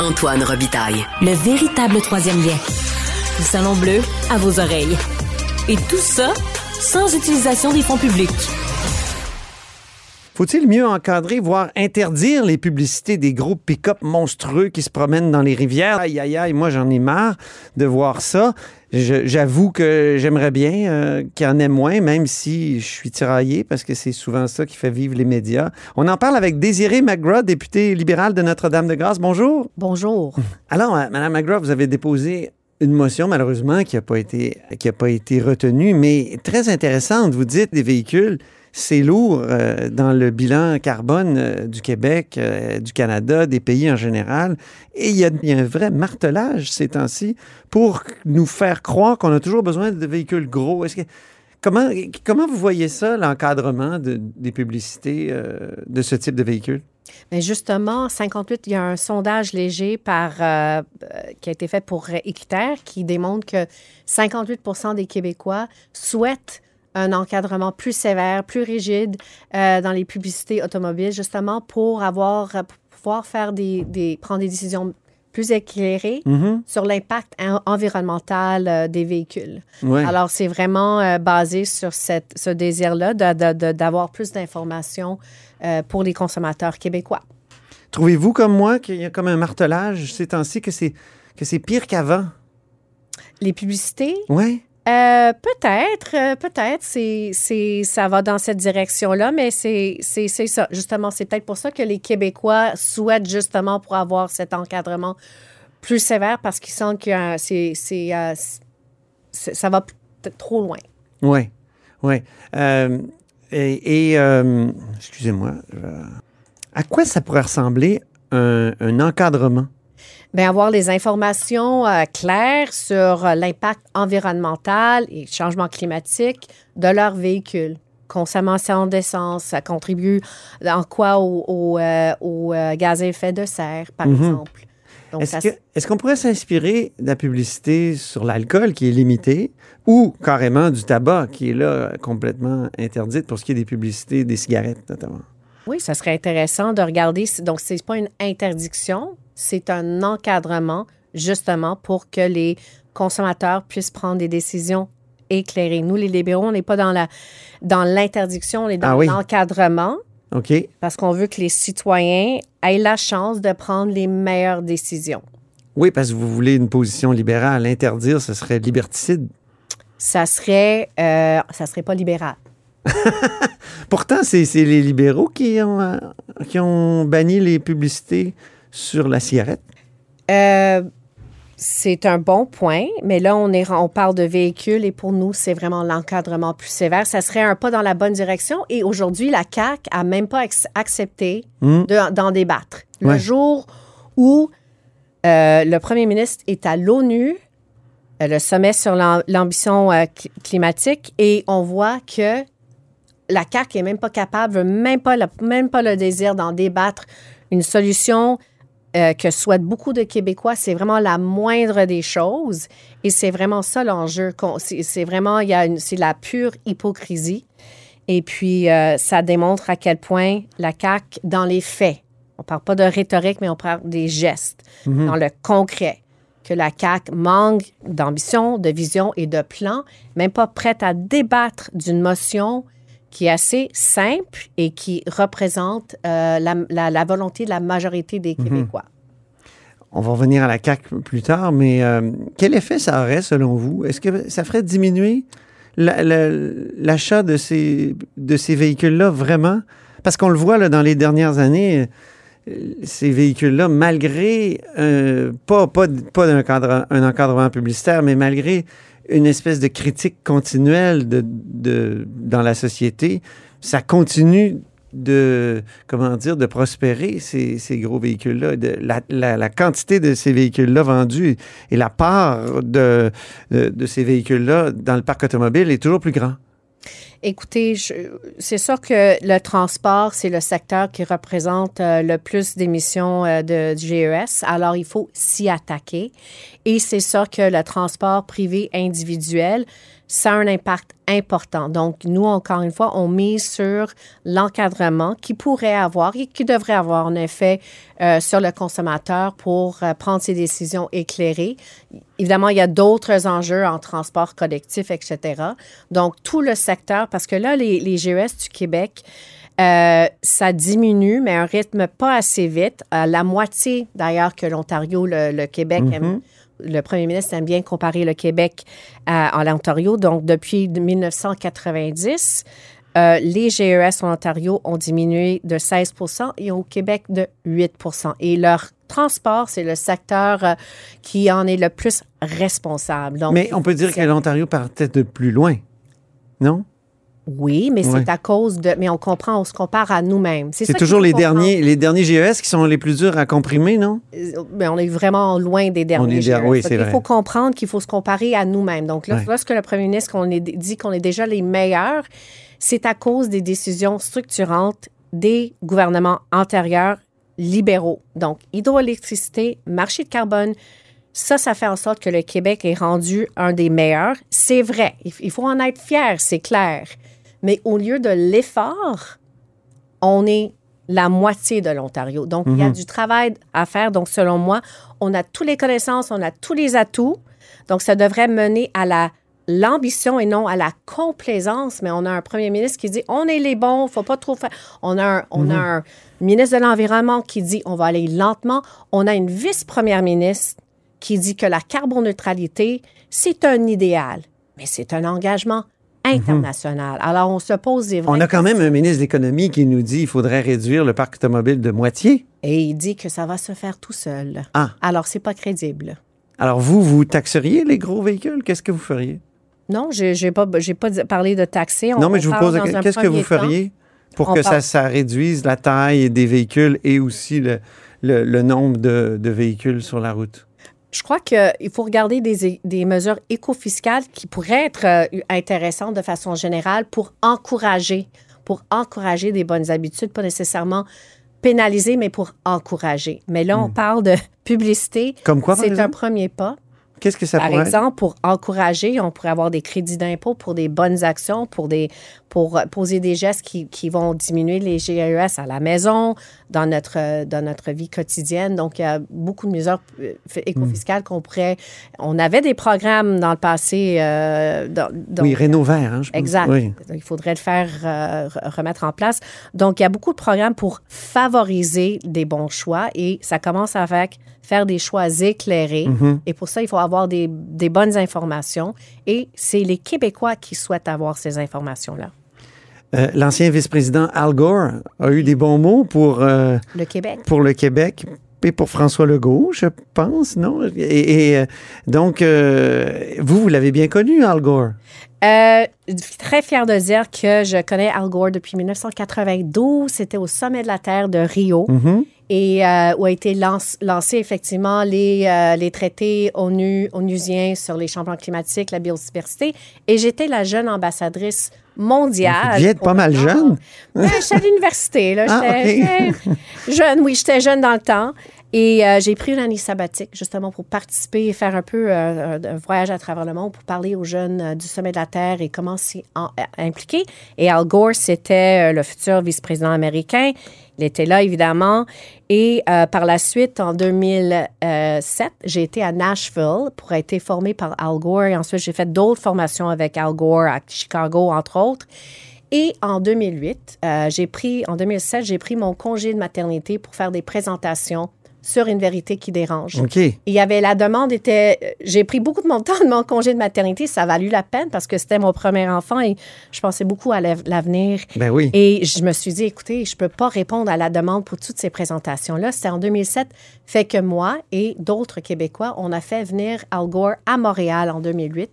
Antoine Robitaille. Le véritable troisième lien. Le salon bleu à vos oreilles. Et tout ça sans utilisation des fonds publics. Faut-il mieux encadrer, voire interdire les publicités des gros pick-up monstrueux qui se promènent dans les rivières? Aïe, aïe, aïe, moi j'en ai marre de voir ça. J'avoue que j'aimerais bien euh, qu'il y en ait moins, même si je suis tiraillé, parce que c'est souvent ça qui fait vivre les médias. On en parle avec Désirée McGraw, députée libérale de Notre-Dame-de-Grâce. Bonjour. Bonjour. Alors, euh, Mme McGraw, vous avez déposé une motion, malheureusement, qui n'a pas, été- qui a pas été retenue, mais très intéressante. Vous dites des véhicules, c'est lourd euh, dans le bilan carbone euh, du Québec, euh, du Canada, des pays en général. Et il y, a, un vrai martelage ces temps-ci pour nous faire croire qu'on a toujours besoin de véhicules gros. Est-ce que, comment, comment vous voyez ça, l'encadrement de- des publicités de ce type de véhicules? Justement, 58, il y a un sondage léger qui a été fait pour Équiterre qui démontre que 58% des Québécois souhaitent un encadrement plus sévère, plus rigide euh, dans les publicités automobiles, justement pour avoir, pour pouvoir faire des, des- prendre des décisions plus éclairées Mhm. sur l'impact en- environnemental euh, des véhicules. Ouais. Alors, c'est vraiment euh, basé sur cette, ce désir-là d'avoir plus d'informations pour les consommateurs québécois. Trouvez-vous comme moi qu'il y a comme un martelage ces temps-ci que c'est que c'est pire qu'avant? Les publicités, Oui. Euh, peut-être, euh, peut-être, c'est, ça va dans cette direction-là, mais c'est, c'est, ça. Justement, c'est peut-être pour ça que les Québécois souhaitent justement pour avoir cet encadrement plus sévère parce qu'ils sentent que c'est, euh, c'est- ça va peut-être trop loin. Oui. Oui. Et, excusez-moi. à quoi ça pourrait ressembler un encadrement? Bien, avoir les informations euh, claires sur euh, l'impact environnemental et changement climatique de leur véhicule. Consommation d'essence, ça contribue en quoi au, au, euh, au, gaz à effet de serre, par Mhm. exemple. Ça est-ce qu'on pourrait s'inspirer de la publicité sur l'alcool qui est limitée ou carrément du tabac qui est là complètement interdite pour ce qui est des publicités des cigarettes notamment? Oui, ça serait intéressant de regarder. Donc, ce n'est pas une interdiction, c'est un encadrement justement pour que les consommateurs puissent prendre des décisions éclairées. Nous, les libéraux, on n'est pas dans la dans l'interdiction, on est dans Ah oui. l'encadrement OK. parce qu'on veut que les citoyens aient la chance de prendre les meilleures décisions. Oui, parce que vous voulez une position libérale. Interdire, ce serait liberticide. Ça serait, euh, ça serait pas libéral. Pourtant, c'est les libéraux qui ont, euh, qui ont banni les publicités sur la cigarette? Euh, c'est un bon point, mais là, on, est, on parle de véhicules et pour nous, c'est vraiment l'encadrement plus sévère. Ça serait un pas dans la bonne direction et aujourd'hui, la CAQ a même pas accepté Hmm. de- d'en débattre. Le Ouais. jour où euh, le premier ministre est à l'ONU, euh, le sommet sur l'am- l'ambition euh, cl- climatique, et on voit que la CAQ est même pas capable, même pas le, même pas le désir d'en débattre. Une solution euh, que souhaitent beaucoup de Québécois, c'est vraiment la moindre des choses. Et c'est vraiment ça l'enjeu. C'est vraiment, il y a c'est la pure hypocrisie. Et puis, euh, ça démontre à quel point la CAQ, dans les faits, on parle pas de rhétorique, mais on parle des gestes, dans le concret, que la CAQ manque d'ambition, de vision et de plan, même pas prête à débattre d'une motion qui est assez simple et qui représente euh, la, la- la volonté de la majorité des Québécois. On va revenir à la CAQ plus tard, mais euh, quel effet ça aurait selon vous? Est-ce que ça ferait diminuer la- la- l'achat de ces, de ces véhicules-là vraiment? Parce qu'on le voit là, dans les dernières années, euh, ces véhicules-là, malgré euh, pas, pas, pas un, cadre- un encadrement publicitaire, mais malgré une espèce de critique continuelle de, de- dans la société, ça continue de, comment dire, de prospérer, ces, ces gros véhicules-là. La, la- la quantité de ces véhicules-là vendus et la part de, de, de ces véhicules-là dans le parc automobile est toujours plus grand. Écoutez, c'est sûr que le transport, c'est le secteur qui représente euh, le plus d'émissions euh, de, GES. Alors, il faut s'y attaquer. Et c'est sûr que le transport privé individuel, ça a un impact important. Donc, nous, encore une fois, on mise sur l'encadrement qui pourrait avoir et qui devrait avoir un effet euh, sur le consommateur pour prendre ses décisions éclairées. Évidemment, il y a d'autres enjeux en transport collectif, etc. Donc, tout le secteur, parce que là, les, les GES du Québec, euh, ça diminue, mais à un rythme pas assez vite. À la moitié, d'ailleurs, que l'Ontario, le, le Québec aime- le premier ministre aime bien comparer le Québec à, à l'Ontario. Donc, depuis 1990, euh, les GES en Ontario ont diminué de 16% et au Québec de 8% Et leur transport, c'est le secteur euh, qui en est le plus responsable. Donc, Mais on peut dire que l'Ontario partait de plus loin, non? Oui, mais Ouais. c'est à cause de. Mais on comprend, on se compare à nous-mêmes. C'est toujours les comprendre. derniers, les derniers GES qui sont les plus durs à comprimer, non? Euh, mais on est vraiment loin des derniers. On est GES. oui, vrai. faut comprendre qu'il faut se comparer à nous-mêmes. Donc, là, Ouais. lorsque le premier ministre qu'on est, dit qu'on est déjà les meilleurs, c'est à cause des décisions structurantes des gouvernements antérieurs libéraux. Donc, hydroélectricité, marché de carbone, ça, ça fait en sorte que le Québec est rendu un des meilleurs. C'est vrai. Il il faut en être fier, c'est clair. Mais au lieu de l'effort, on est la moitié de l'Ontario. Donc, il y a du travail à faire. Donc, selon moi, on a toutes les connaissances, on a tous les atouts. Donc, ça devrait mener à la l'ambition et non à la complaisance, mais on a un premier ministre qui dit on est les bons, faut pas trop faire. On a un, on a un ministre de l'Environnement qui dit on va aller lentement. On a une vice-première ministre qui dit que la carboneutralité, c'est un idéal, mais c'est un engagement international. Alors, on se pose des vraies On a quand même un ministre de l'Économie qui nous dit qu'il faudrait réduire le parc automobile de moitié. Et il dit que ça va se faire tout seul. Ah. Alors, c'est pas crédible. Alors vous, vous taxeriez les gros véhicules? Qu'est-ce que vous feriez? Non, j'ai j'ai pas, pas parlé de taxer. On- non, mais je vous pose Qu'est-ce que vous temps. feriez pour que parle- ça, ça réduise la taille des véhicules et aussi le, le- le nombre de, de véhicules sur la route? Je crois qu'il faut regarder des, des mesures éco-fiscales qui pourraient être euh, intéressantes de façon générale pour encourager, pour encourager des bonnes habitudes, pas nécessairement pénaliser, mais pour encourager. Mais là, on parle de publicité. Comme quoi, C'est un premier pas. Qu'est-ce que ça Par pourrait être? exemple, pour encourager, on pourrait avoir des crédits d'impôt pour des bonnes actions, pour, des, pour euh, poser des gestes qui, qui vont diminuer les GES à la maison, dans notre, euh, dans notre vie quotidienne. Donc, il y a beaucoup de mesures euh, éco-fiscales qu'on pourrait... On avait des programmes dans le passé. euh, dans, dans- Oui, Renault Vert, hein, je pense. Exact. Oui. Donc, il faudrait le faire euh, re- remettre en place. Donc, il y a beaucoup de programmes pour favoriser des bons choix et ça commence avec faire des choix éclairés. Mm-hmm. Et pour ça, il faut avoir des, des bonnes informations. Et c'est les Québécois qui souhaitent avoir ces informations-là. Euh, L'ancien vice-président Al Gore a eu des bons mots pour, euh, Le Québec. pour le Québec et pour François Legault, je pense, non? Et, et, euh, donc, euh, vous, vous l'avez bien connu, Al Gore? Euh, très fière de dire que je connais Al Gore depuis 1992. C'était au sommet de la Terre de Rio. Mhm. Et euh, où a été lance- lancé effectivement les, euh, les traités ONU, onusiens sur les changements climatiques, la biodiversité. Et j'étais la jeune ambassadrice mondiale. Vous êtes pas mal jeune. J'étais à l'université. Là. Ah, jeune, oui, j'étais jeune dans le temps. Et euh, j'ai pris une année sabbatique justement pour participer et faire un peu euh, un, voyage à travers le monde pour parler aux jeunes euh, du sommet de la Terre et comment s'y impliquer. Et Al Gore, c'était le futur vice-président américain. Il était là, évidemment. Et par la suite, en 2007, j'ai été à Nashville pour être formée par Al Gore. Et ensuite, j'ai fait d'autres formations avec Al Gore à Chicago, entre autres. Et en 2008, euh, j'ai pris, en 2007, j'ai pris mon congé de maternité pour faire des présentations sur une vérité qui dérange. OK. Il y avait la demande était j'ai pris beaucoup de mon temps de mon congé de maternité, ça a valu la peine parce que c'était mon premier enfant et je pensais beaucoup à l'av- l'avenir. Ben oui. Et je me suis dit écoutez, je peux pas répondre à la demande pour toutes ces présentations là, c'était en 2007, fait que moi et d'autres Québécois, on a fait venir Al Gore à Montréal en 2008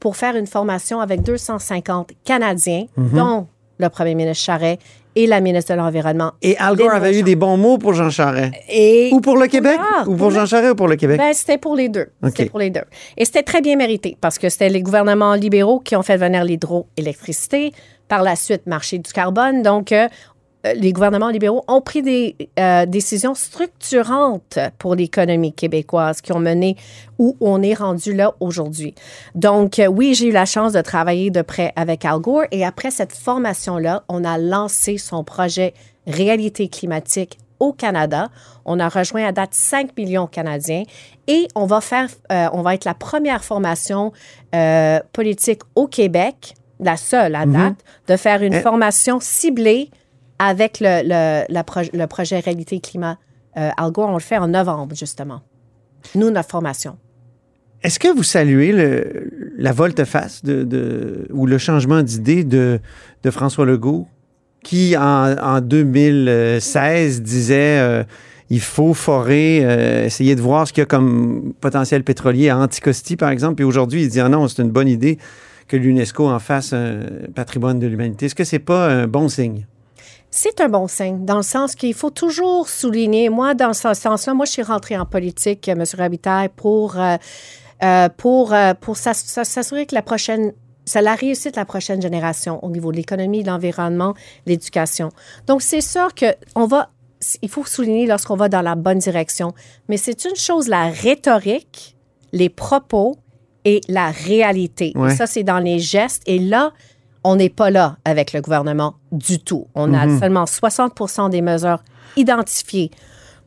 pour faire une formation avec 250 Canadiens dont le premier ministre Charest et la ministre de l'environnement. Et Al Gore avait eu des bons mots pour Jean Charest. Et Ou pour le Québec? Ah, ou pour Jean Charest ou pour le Québec? ben, c'était pour les deux. C'était pour les deux. Et c'était très bien mérité parce que c'était les gouvernements libéraux qui ont fait venir l'hydroélectricité. Par la suite, marché du carbone. Donc, euh, les gouvernements libéraux ont pris des euh, décisions structurantes pour l'économie québécoise qui ont mené où on est rendu là aujourd'hui. Donc, euh, oui, j'ai eu la chance de travailler de près avec Al Gore et après cette formation-là, on a lancé son projet Réalité climatique au Canada. On a rejoint à date 5 millions de Canadiens et on va faire, euh, on va être la première formation euh, politique au Québec, la seule à date, de faire une Eh. formation ciblée avec le, le, le projet Réalité Climat. Euh, Al Gore, on le fait en novembre, justement. Nous, notre formation. Est-ce que vous saluez la volte-face de, de- ou le changement d'idée de, de François Legault, qui en, en 2016 disait euh, il faut forer, euh, essayer de voir ce qu'il y a comme potentiel pétrolier à Anticosti, par exemple, et aujourd'hui, il dit ah non, c'est une bonne idée que l'UNESCO en fasse un patrimoine de l'humanité. Est-ce que c'est pas un bon signe? C'est un bon signe, dans le sens qu'il faut toujours souligner. Moi, dans ce sens-là, moi, je suis rentrée en politique, euh, M. Rabitaille, pour, euh, euh, pour, euh, pour s'ass- s'ass- s'assurer que la prochaine c'est la réussite de la prochaine génération au niveau de l'économie, de l'environnement, l'éducation. Donc, c'est sûr que on va, il faut souligner lorsqu'on va dans la bonne direction, mais c'est une chose, la rhétorique, les propos et la réalité. Et ça, c'est dans les gestes. Et là, on n'est pas là avec le gouvernement du tout. On a seulement 60% des mesures identifiées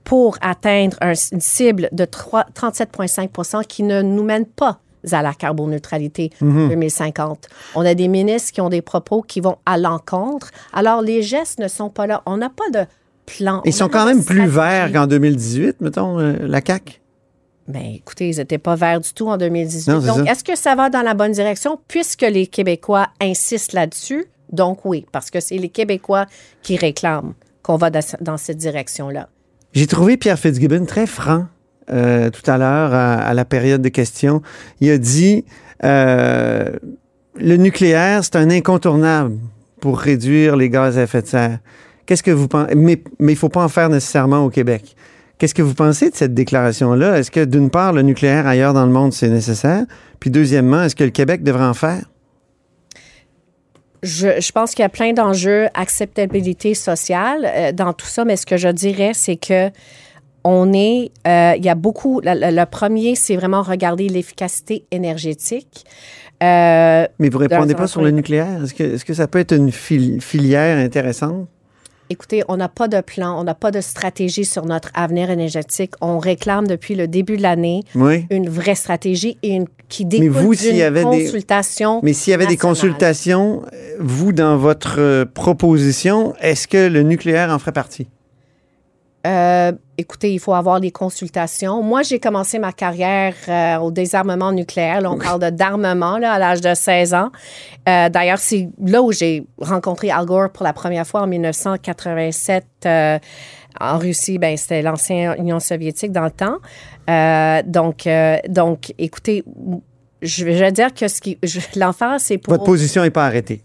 pour atteindre un- une cible de 3 37,5 qui ne nous mène pas à la carboneutralité 2050. On a des ministres qui ont des propos qui vont à l'encontre. Alors, les gestes ne sont pas là. On n'a pas de plan. Ils On sont quand même plus verts qu'en 2018, mettons, euh, la CAQ. Ben, écoutez, ils n'étaient pas verts du tout en 2018. Non, c'est Donc, est-ce que ça va dans la bonne direction puisque les Québécois insistent là-dessus? Donc, oui, parce que c'est les Québécois qui réclament qu'on va dans, cette direction-là. J'ai trouvé Pierre Fitzgibbon très franc euh, tout à l'heure à, à la période de questions. Il a dit euh, le nucléaire, c'est un incontournable pour réduire les gaz à effet de serre. Qu'est-ce que vous pensez? Mais il ne faut pas en faire nécessairement au Québec. Qu'est-ce que vous pensez de cette déclaration-là? Est-ce que, d'une part, le nucléaire ailleurs dans le monde, c'est nécessaire? Puis, deuxièmement, est-ce que le Québec devrait en faire? Je, je pense qu'il y a plein d'enjeux, acceptabilité sociale euh, dans tout ça, mais ce que je dirais, c'est que on est, euh, il y a beaucoup, le, le- le premier, c'est vraiment regarder l'efficacité énergétique. Euh, Mais vous répondez Dans pas sur le nucléaire? Est-ce que, est-ce que ça peut être une fil- filière intéressante? Écoutez, on n'a pas de plan, on n'a pas de stratégie sur notre avenir énergétique. On réclame depuis le début de l'année Oui. une vraie stratégie et une, qui découle vous, s'il d'une y avait des- consultation. Mais s'il y avait des consultations, euh, vous, dans votre euh, proposition, est-ce que le nucléaire en ferait partie? Euh, écoutez, il faut avoir des consultations. Moi, j'ai commencé ma carrière euh, au désarmement nucléaire. Là, on parle de d'armement là, à l'âge de 16 ans. Euh, D'ailleurs, c'est là où j'ai rencontré Al Gore pour la première fois en 1987 euh, en Russie. Ben, c'était l'ancienne Union soviétique dans le temps. Donc, donc, écoutez, je vais dire que ce qui, je- l'enfant, c'est pour. Votre position n'est pas arrêtée.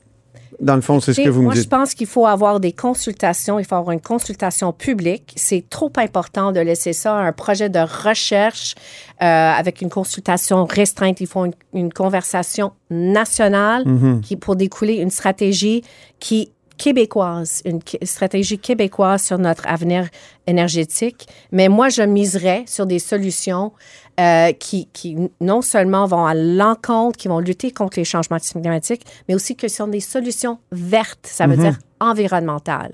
Dans le fond, c'est ce que vous me moi, je dites. pense qu'il faut avoir des consultations. Il faut avoir une consultation publique. C'est trop important de laisser ça à un projet de recherche euh, avec une consultation restreinte. Il faut une, une conversation nationale Mhm. qui, pour découler une stratégie qui québécoise, une stratégie québécoise sur notre avenir énergétique. Mais moi, je miserais sur des solutions euh, qui, qui non seulement vont à l'encontre, qui vont lutter contre les changements climatiques, mais aussi que ce sont des solutions vertes, ça veut Mhm. dire environnementales.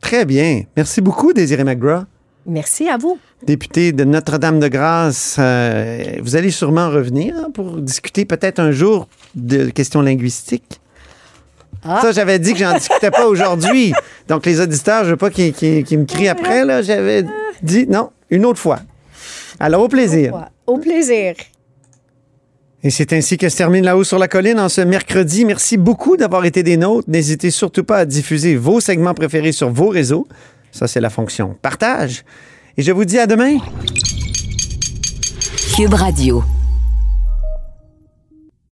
Très bien. Merci beaucoup, Désiré McGraw. Merci à vous. Député de Notre-Dame-de-Grâce, Euh, vous allez sûrement revenir pour discuter peut-être un jour de questions linguistiques. Ah. Ça, j'avais dit que j'en discutais pas aujourd'hui. Donc, les auditeurs, je veux pas qu'ils me crient après. là. J'avais dit non, une autre fois. Alors, au plaisir. Au plaisir. Et c'est ainsi que se termine La Haut sur la Colline en ce mercredi. Merci beaucoup d'avoir été des nôtres. N'hésitez surtout pas à diffuser vos segments préférés sur vos réseaux. Ça, c'est la fonction partage. Et je vous dis à demain. Cube Radio.